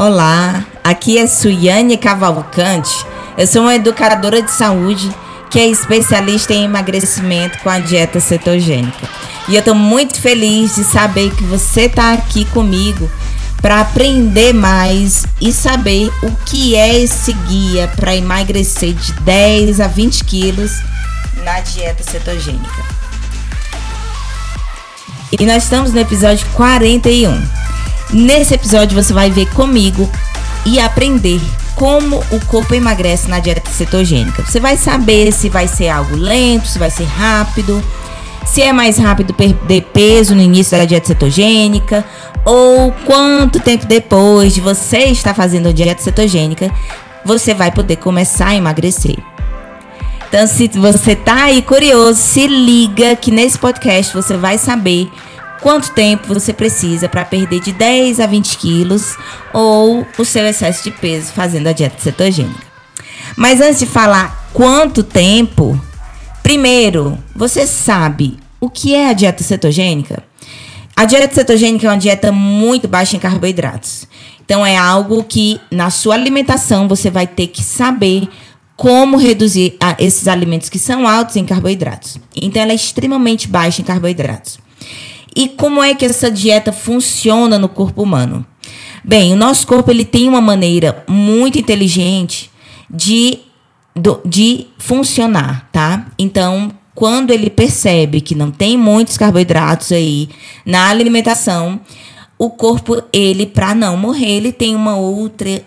Olá, aqui é Suiane Cavalcante. Eu sou uma educadora de saúde que é especialista em emagrecimento com a dieta cetogênica. E eu estou muito feliz de saber que você está aqui comigo para aprender mais e saber o que é esse guia para emagrecer de 10 a 20 quilos na dieta cetogênica. E nós estamos no episódio 41. Nesse episódio você vai ver comigo e aprender como o corpo emagrece na dieta cetogênica. Você vai saber se vai ser algo lento, se vai ser rápido, se é mais rápido perder peso no início da dieta cetogênica ou quanto tempo depois de você estar fazendo a dieta cetogênica você vai poder começar a emagrecer. Então, se você tá aí curioso, se liga que nesse podcast você vai saber quanto tempo você precisa para perder de 10 a 20 quilos ou o seu excesso de peso fazendo a dieta cetogênica. Mas antes de falar quanto tempo, primeiro, você sabe o que é a dieta cetogênica? A dieta cetogênica é uma dieta muito baixa em carboidratos. Então é algo que na sua alimentação você vai ter que saber como reduzir esses alimentos que são altos em carboidratos. Então ela é extremamente baixa em carboidratos. E como é que essa dieta funciona no corpo humano? Bem, o nosso corpo ele tem uma maneira muito inteligente de, de funcionar, tá? Então, quando ele percebe que não tem muitos carboidratos aí na alimentação, o corpo, ele, para não morrer, ele tem uma outra,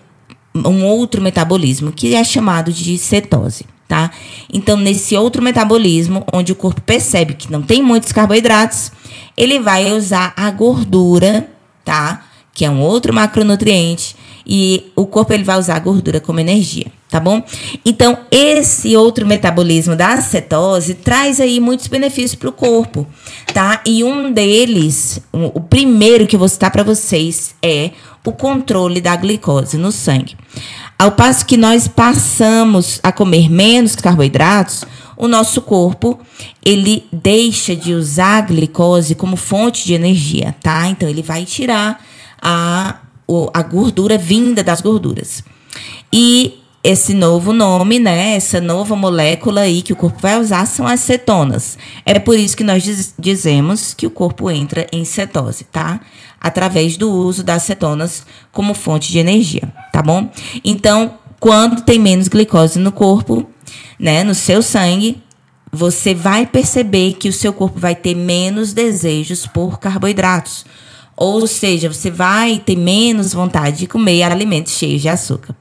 um outro metabolismo que é chamado de cetose tá? Então, nesse outro metabolismo, onde o corpo percebe que não tem muitos carboidratos, ele vai usar a gordura, tá? Que é um outro macronutriente, e o corpo ele vai usar a gordura como energia, tá bom? Então, esse outro metabolismo da cetose traz aí muitos benefícios para o corpo, tá? E um deles, o primeiro que eu vou citar para vocês é o controle da glicose no sangue. Ao passo que nós passamos a comer menos carboidratos, o nosso corpo ele deixa de usar a glicose como fonte de energia, tá? Então ele vai tirar a, a gordura vinda das gorduras. E esse novo nome, né, essa nova molécula aí que o corpo vai usar são as cetonas. É por isso que nós diz, dizemos que o corpo entra em cetose, tá? Através do uso das cetonas como fonte de energia, tá bom? Então, quando tem menos glicose no corpo, né, no seu sangue, você vai perceber que o seu corpo vai ter menos desejos por carboidratos. Ou seja, você vai ter menos vontade de comer alimentos cheios de açúcar.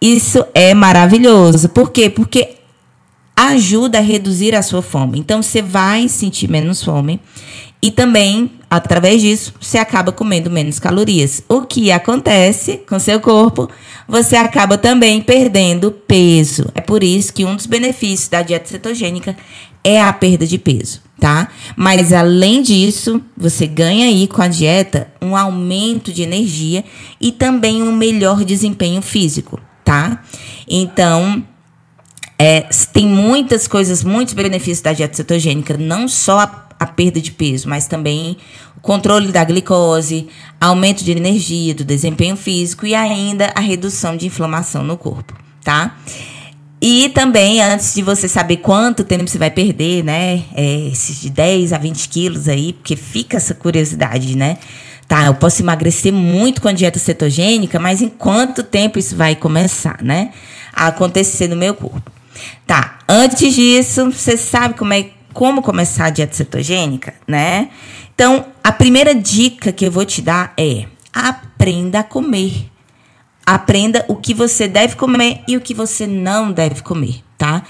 Isso é maravilhoso. Por quê? Porque ajuda a reduzir a sua fome. Então você vai sentir menos fome e também, através disso, você acaba comendo menos calorias. O que acontece com seu corpo? Você acaba também perdendo peso. É por isso que um dos benefícios da dieta cetogênica é a perda de peso, tá? Mas além disso, você ganha aí com a dieta um aumento de energia e também um melhor desempenho físico tá? Então, é, tem muitas coisas, muitos benefícios da dieta cetogênica, não só a, a, perda de peso, mas também o controle da glicose, aumento de energia, do desempenho físico e ainda a redução de inflamação no corpo, tá? E também, antes de você saber quanto tempo você vai perder, né? É, esses de 10 a 20 quilos aí, porque fica essa curiosidade, né? Tá, eu posso emagrecer muito com a dieta cetogênica, mas em quanto tempo isso vai começar, né? A acontecer no meu corpo. Tá, antes disso, você sabe como é como começar a dieta cetogênica, né? Então, a primeira dica que eu vou te dar é: aprenda a comer. Aprenda o que você deve comer e o que você não deve comer, tá?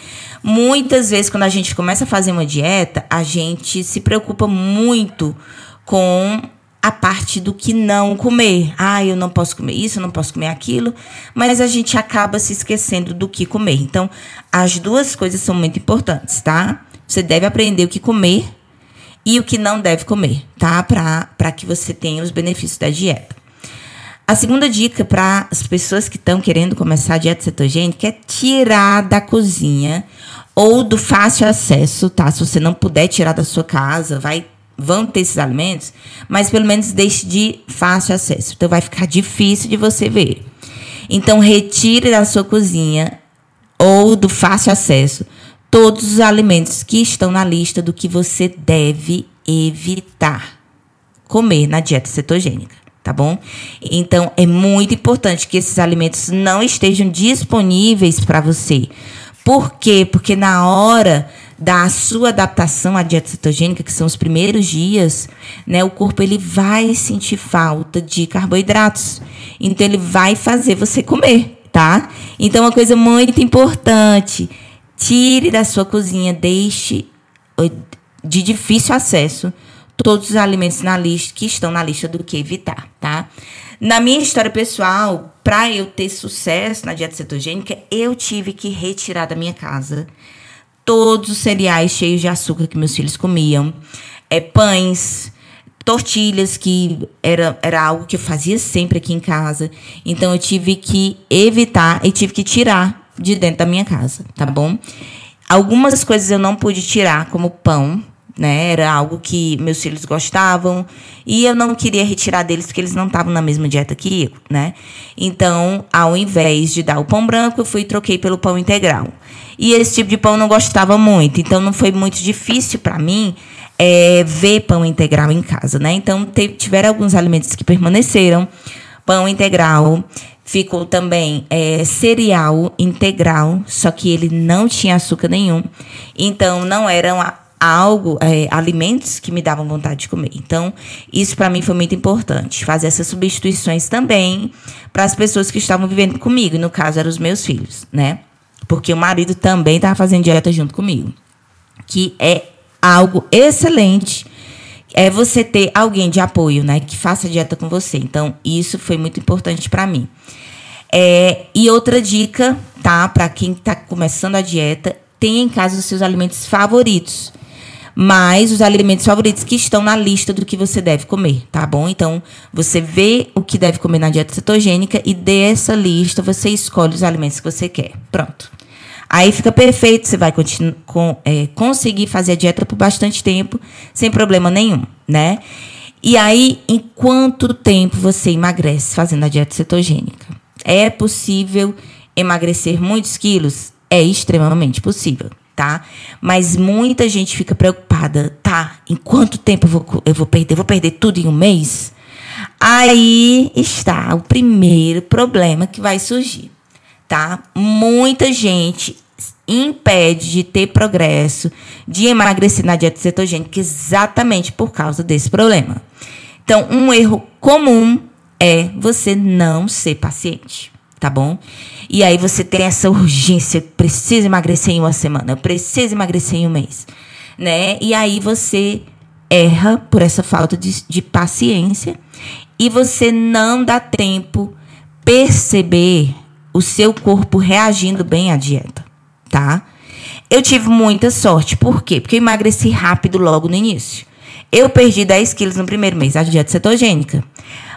Muitas vezes, quando a gente começa a fazer uma dieta, a gente se preocupa muito com a parte do que não comer. Ah, eu não posso comer isso, eu não posso comer aquilo, mas a gente acaba se esquecendo do que comer. Então, as duas coisas são muito importantes, tá? Você deve aprender o que comer e o que não deve comer, tá? Para que você tenha os benefícios da dieta. A segunda dica para as pessoas que estão querendo começar a dieta cetogênica é tirar da cozinha ou do fácil acesso, tá? Se você não puder tirar da sua casa, vai vão ter esses alimentos, mas pelo menos deixe de fácil acesso. Então vai ficar difícil de você ver. Então retire da sua cozinha ou do fácil acesso todos os alimentos que estão na lista do que você deve evitar comer na dieta cetogênica, tá bom? Então é muito importante que esses alimentos não estejam disponíveis para você. Por quê? Porque na hora da sua adaptação à dieta cetogênica, que são os primeiros dias, né, o corpo ele vai sentir falta de carboidratos. Então ele vai fazer você comer, tá? Então uma coisa muito importante, tire da sua cozinha, deixe de difícil acesso todos os alimentos na lista que estão na lista do que evitar, tá? Na minha história pessoal, para eu ter sucesso na dieta cetogênica, eu tive que retirar da minha casa todos os cereais cheios de açúcar que meus filhos comiam, é, pães, tortilhas, que era, era algo que eu fazia sempre aqui em casa. Então eu tive que evitar e tive que tirar de dentro da minha casa, tá bom? Algumas coisas eu não pude tirar, como pão, né? Era algo que meus filhos gostavam e eu não queria retirar deles porque eles não estavam na mesma dieta que eu, né? Então, ao invés de dar o pão branco, eu fui e troquei pelo pão integral. E esse tipo de pão não gostava muito, então não foi muito difícil para mim é, ver pão integral em casa, né? Então, tiveram alguns alimentos que permaneceram. Pão integral, ficou também é, cereal integral, só que ele não tinha açúcar nenhum. Então, não eram algo, é, alimentos que me davam vontade de comer. Então, isso para mim foi muito importante. Fazer essas substituições também para as pessoas que estavam vivendo comigo. E no caso, eram os meus filhos, né? Porque o marido também estava fazendo dieta junto comigo. Que é algo excelente. É você ter alguém de apoio, né? Que faça dieta com você. Então, isso foi muito importante para mim. É, e outra dica, tá? Para quem está começando a dieta, tenha em casa os seus alimentos favoritos mas os alimentos favoritos que estão na lista do que você deve comer, tá bom? Então, você vê o que deve comer na dieta cetogênica e dessa lista você escolhe os alimentos que você quer. Pronto. Aí fica perfeito, você vai com, é, conseguir fazer a dieta por bastante tempo, sem problema nenhum, né? E aí, em quanto tempo você emagrece fazendo a dieta cetogênica? É possível emagrecer muitos quilos? É extremamente possível tá? Mas muita gente fica preocupada, tá? Em quanto tempo eu vou, eu vou perder? Vou perder tudo em um mês? Aí está o primeiro problema que vai surgir, tá? Muita gente impede de ter progresso, de emagrecer na dieta cetogênica exatamente por causa desse problema. Então, um erro comum é você não ser paciente tá bom? E aí você tem essa urgência, precisa emagrecer em uma semana, precisa emagrecer em um mês, né? E aí você erra por essa falta de, de paciência e você não dá tempo perceber o seu corpo reagindo bem à dieta, tá? Eu tive muita sorte, por quê? Porque eu emagreci rápido logo no início. Eu perdi 10 quilos no primeiro mês, a dieta cetogênica.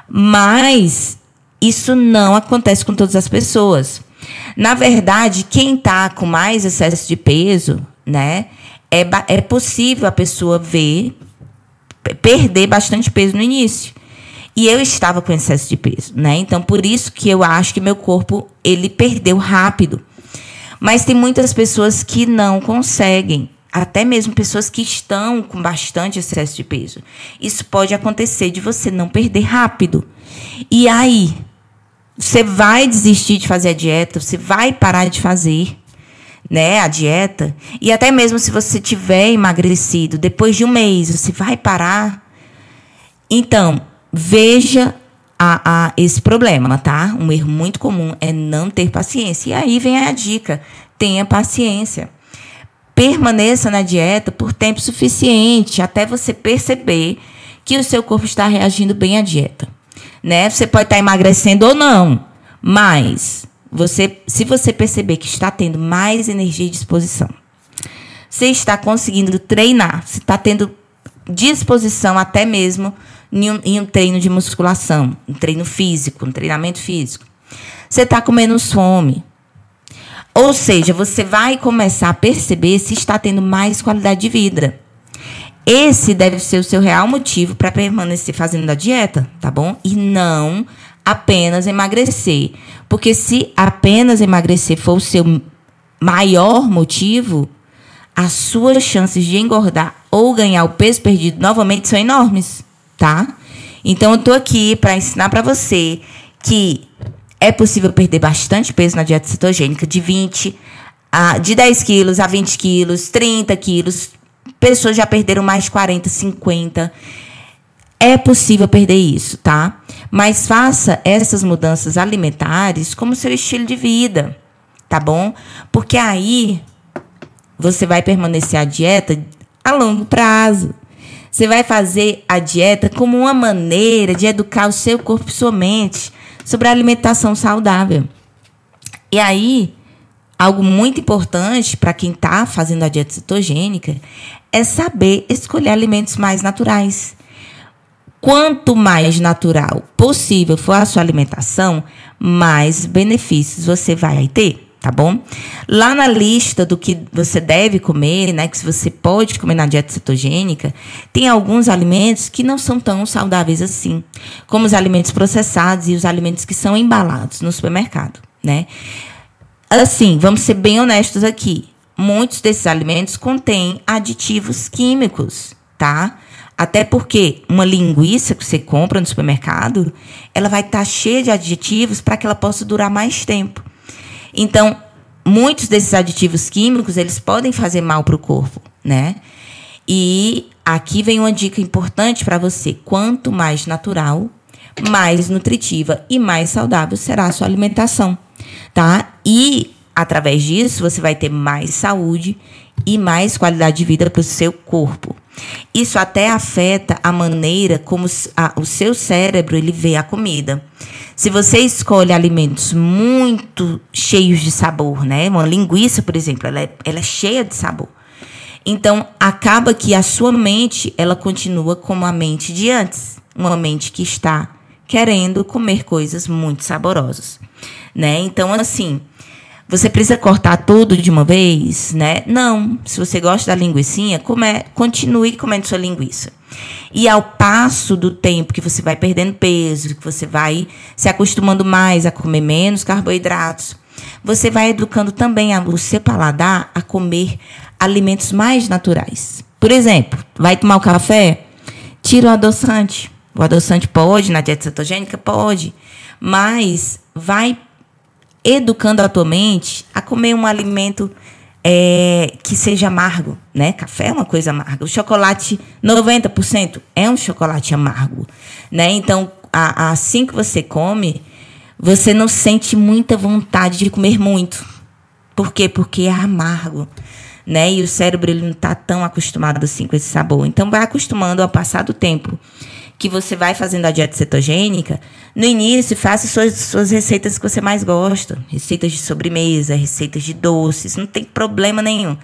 Mas isso não acontece com todas as pessoas. Na verdade, quem está com mais excesso de peso, né, é, é possível a pessoa ver, perder bastante peso no início. E eu estava com excesso de peso, né? Então, por isso que eu acho que meu corpo, ele perdeu rápido. Mas tem muitas pessoas que não conseguem. Até mesmo pessoas que estão com bastante excesso de peso. Isso pode acontecer de você não perder rápido. E aí, você vai desistir de fazer a dieta, você vai parar de fazer né, a dieta. E até mesmo se você tiver emagrecido, depois de um mês, você vai parar. Então, veja a, a esse problema, tá? Um erro muito comum é não ter paciência. E aí vem a dica: tenha paciência. Permaneça na dieta por tempo suficiente até você perceber que o seu corpo está reagindo bem à dieta né? Você pode estar emagrecendo ou não, mas você, se você perceber que está tendo mais energia e disposição, você está conseguindo treinar, você está tendo disposição até mesmo em um, em um, treino de musculação, um treino físico, um treinamento físico. Você está com menos fome. Ou seja, você vai começar a perceber se está tendo mais qualidade de vida. Esse deve ser o seu real motivo para permanecer fazendo a dieta, tá bom? E não apenas emagrecer. Porque se apenas emagrecer for o seu maior motivo, as suas chances de engordar ou ganhar o peso perdido novamente são enormes, tá? Então eu tô aqui para ensinar para você que é possível perder bastante peso na dieta cetogênica, de 20 a de 10 quilos a 20 quilos, 30 quilos. Pessoas já perderam mais de 40, 50. É possível perder isso, tá? Mas faça essas mudanças alimentares como seu estilo de vida, tá bom? Porque aí você vai permanecer a dieta a longo prazo. Você vai fazer a dieta como uma maneira de educar o seu corpo e sua mente sobre a alimentação saudável. E aí, algo muito importante para quem está fazendo a dieta cetogênica é saber escolher alimentos mais naturais. Quanto mais natural possível for a sua alimentação, mais benefícios você vai ter tá bom? Lá na lista do que você deve comer, né, que você pode comer na dieta cetogênica, tem alguns alimentos que não são tão saudáveis assim, como os alimentos processados e os alimentos que são embalados no supermercado, né? Assim, vamos ser bem honestos aqui. Muitos desses alimentos contêm aditivos químicos, tá? Até porque uma linguiça que você compra no supermercado, ela vai estar tá cheia de aditivos para que ela possa durar mais tempo. Então, muitos desses aditivos químicos, eles podem fazer mal para o corpo, né? E aqui vem uma dica importante para você. Quanto mais natural, mais nutritiva e mais saudável será a sua alimentação, tá? E através disso você vai ter mais saúde e mais qualidade de vida para o seu corpo. Isso até afeta a maneira como o seu cérebro ele vê a comida. Se você escolhe alimentos muito cheios de sabor, né? Uma linguiça, por exemplo, ela é, ela é cheia de sabor. Então, acaba que a sua mente, ela continua como a mente de antes. Uma mente que está querendo comer coisas muito saborosas, né? Então, assim, você precisa cortar tudo de uma vez, né? Não. Se você gosta da linguiça, come, continue comendo sua linguiça. E ao passo do tempo que você vai perdendo peso, que você vai se acostumando mais a comer menos carboidratos, você vai educando também o seu paladar a comer alimentos mais naturais. Por exemplo, vai tomar o café? Tira o adoçante. O adoçante pode, na dieta cetogênica? Pode. Mas vai educando a tua mente a comer um alimento é, que seja amargo, né? Café é uma coisa amarga. O chocolate, 90% é um chocolate amargo, né? Então, a, assim que você come, você não sente muita vontade de comer muito. Por quê? Porque é amargo, né? E o cérebro ele não está tão acostumado assim com esse sabor. Então, vai acostumando ao passar do tempo que você vai fazendo a dieta cetogênica, no início faça suas, suas receitas que você mais gosta. Receitas de sobremesa, receitas de doces, não tem problema nenhum.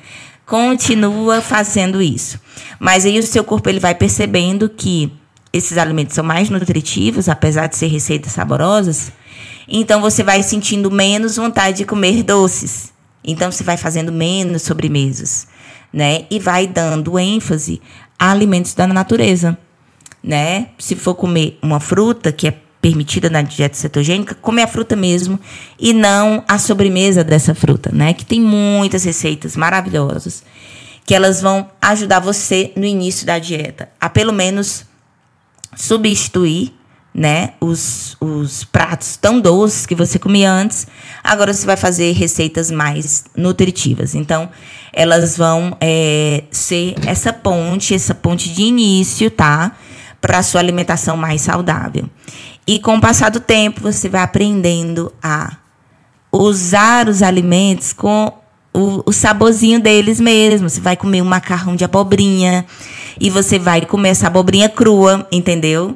Continua fazendo isso. Mas aí o seu corpo ele vai percebendo que esses alimentos são mais nutritivos, apesar de ser receitas saborosas. Então você vai sentindo menos vontade de comer doces. Então você vai fazendo menos sobremesas, né? E vai dando ênfase a alimentos da natureza né? Se for comer uma fruta que é permitida na dieta cetogênica, comer a fruta mesmo e não a sobremesa dessa fruta, né? Que tem muitas receitas maravilhosas que elas vão ajudar você no início da dieta a pelo menos substituir, né, os, os pratos tão doces que você comia antes. Agora você vai fazer receitas mais nutritivas. Então, elas vão é, ser essa ponte, essa ponte de início, tá? Para a sua alimentação mais saudável. E com o passar do tempo, você vai aprendendo a usar os alimentos com o, o saborzinho deles mesmo. Você vai comer um macarrão de abobrinha e você vai comer essa abobrinha crua, entendeu?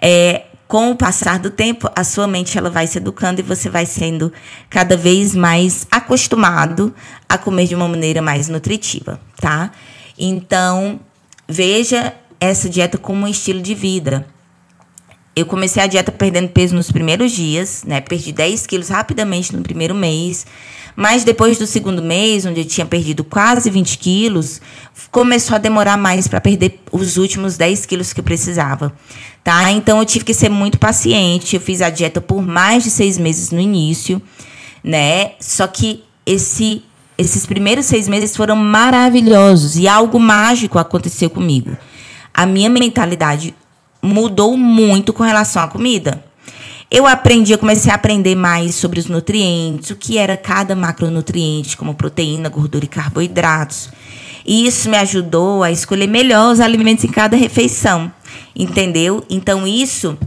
É, com o passar do tempo, a sua mente ela vai se educando e você vai sendo cada vez mais acostumado a comer de uma maneira mais nutritiva, tá? Então, veja essa dieta como um estilo de vida. eu comecei a dieta perdendo peso nos primeiros dias, né? Perdi 10 quilos rapidamente no primeiro mês. Mas depois do segundo mês, onde eu tinha perdido quase 20 quilos, começou a demorar mais para perder os últimos 10 quilos que eu precisava. Tá? Então eu tive que ser muito paciente. Eu fiz a dieta por mais de seis meses no início, né? Só que esse, esses primeiros seis meses foram maravilhosos e algo mágico aconteceu comigo. A minha mentalidade mudou muito com relação à comida. Eu aprendi, eu comecei a aprender mais sobre os nutrientes, o que era cada macronutriente, como proteína, gordura e carboidratos. E isso me ajudou a escolher melhor os alimentos em cada refeição, entendeu? Então isso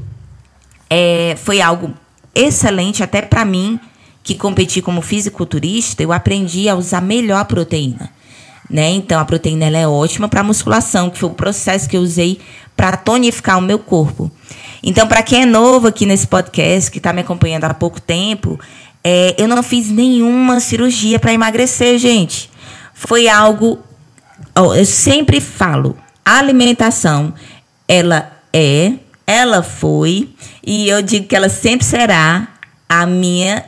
é, foi algo excelente até para mim que competi como fisiculturista. Eu aprendi a usar melhor a proteína, né? Então a proteína ela é ótima para musculação, que foi o processo que eu usei para tonificar o meu corpo. Então, para quem é novo aqui nesse podcast, que está me acompanhando há pouco tempo, é, eu não fiz nenhuma cirurgia para emagrecer, gente. Foi algo. Ó, eu sempre falo, a alimentação, ela é, ela foi, e eu digo que ela sempre será a minha,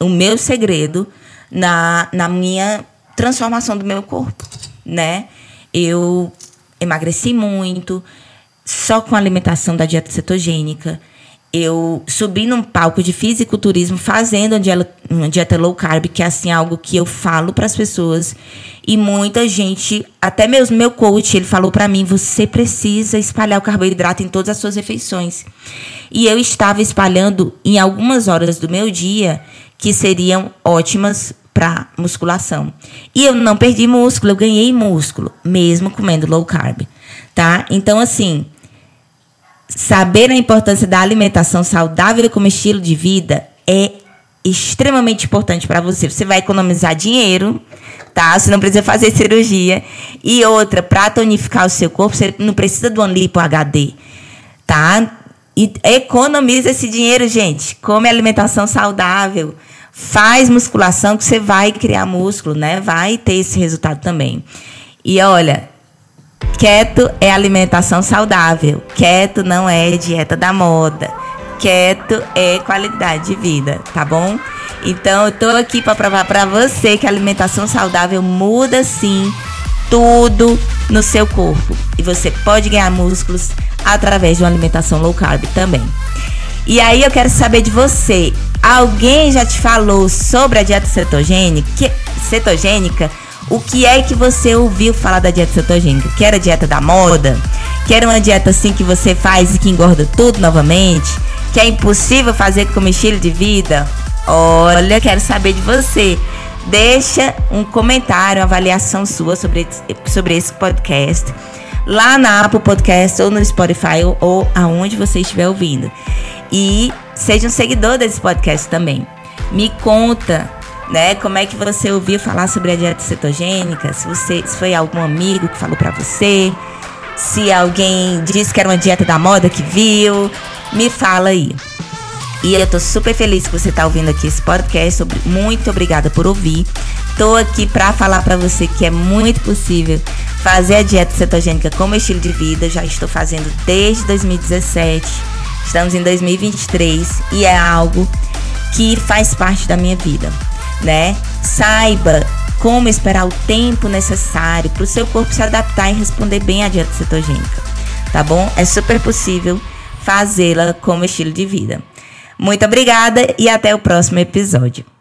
o meu segredo na, na minha transformação do meu corpo, né? Eu emagreci muito, só com a alimentação da dieta cetogênica. Eu subi num palco de fisiculturismo fazendo uma dieta low carb, que é assim algo que eu falo para as pessoas. E muita gente, até mesmo meu coach, ele falou para mim: você precisa espalhar o carboidrato em todas as suas refeições. E eu estava espalhando em algumas horas do meu dia que seriam ótimas para musculação. E eu não perdi músculo, eu ganhei músculo, mesmo comendo low carb, tá? Então assim, Saber a importância da alimentação saudável como estilo de vida é extremamente importante para você. Você vai economizar dinheiro, tá? Você não precisa fazer cirurgia. E outra, para tonificar o seu corpo, você não precisa do Anlipo HD, tá? E economiza esse dinheiro, gente. Come alimentação saudável. Faz musculação que você vai criar músculo, né? Vai ter esse resultado também. E olha, Keto é alimentação saudável. Keto não é dieta da moda. Keto é qualidade de vida, tá bom? Então eu tô aqui para provar para você que a alimentação saudável muda sim tudo no seu corpo e você pode ganhar músculos através de uma alimentação low carb também. E aí eu quero saber de você. Alguém já te falou sobre a dieta cetogênica? cetogênica? O que é que você ouviu falar da dieta cetogênica? Que era dieta da moda? Que era uma dieta assim que você faz e que engorda tudo novamente? Que é impossível fazer como estilo de vida? Olha, quero saber de você. Deixa um comentário, uma avaliação sua sobre, sobre esse podcast lá na Apple Podcast ou no Spotify ou, ou aonde você estiver ouvindo. E seja um seguidor desse podcast também. Me conta né? Como é que você ouviu falar sobre a dieta cetogênica? Se você se foi algum amigo que falou para você, se alguém disse que era uma dieta da moda que viu, me fala aí. E eu tô super feliz que você tá ouvindo aqui esse podcast. Muito obrigada por ouvir. Tô aqui para falar para você que é muito possível fazer a dieta cetogênica como estilo de vida. Já estou fazendo desde 2017. Estamos em 2023 e é algo que faz parte da minha vida né? Saiba como esperar o tempo necessário para o seu corpo se adaptar e responder bem à dieta cetogênica, tá bom? É super possível fazê-la como estilo de vida. Muito obrigada e até o próximo episódio.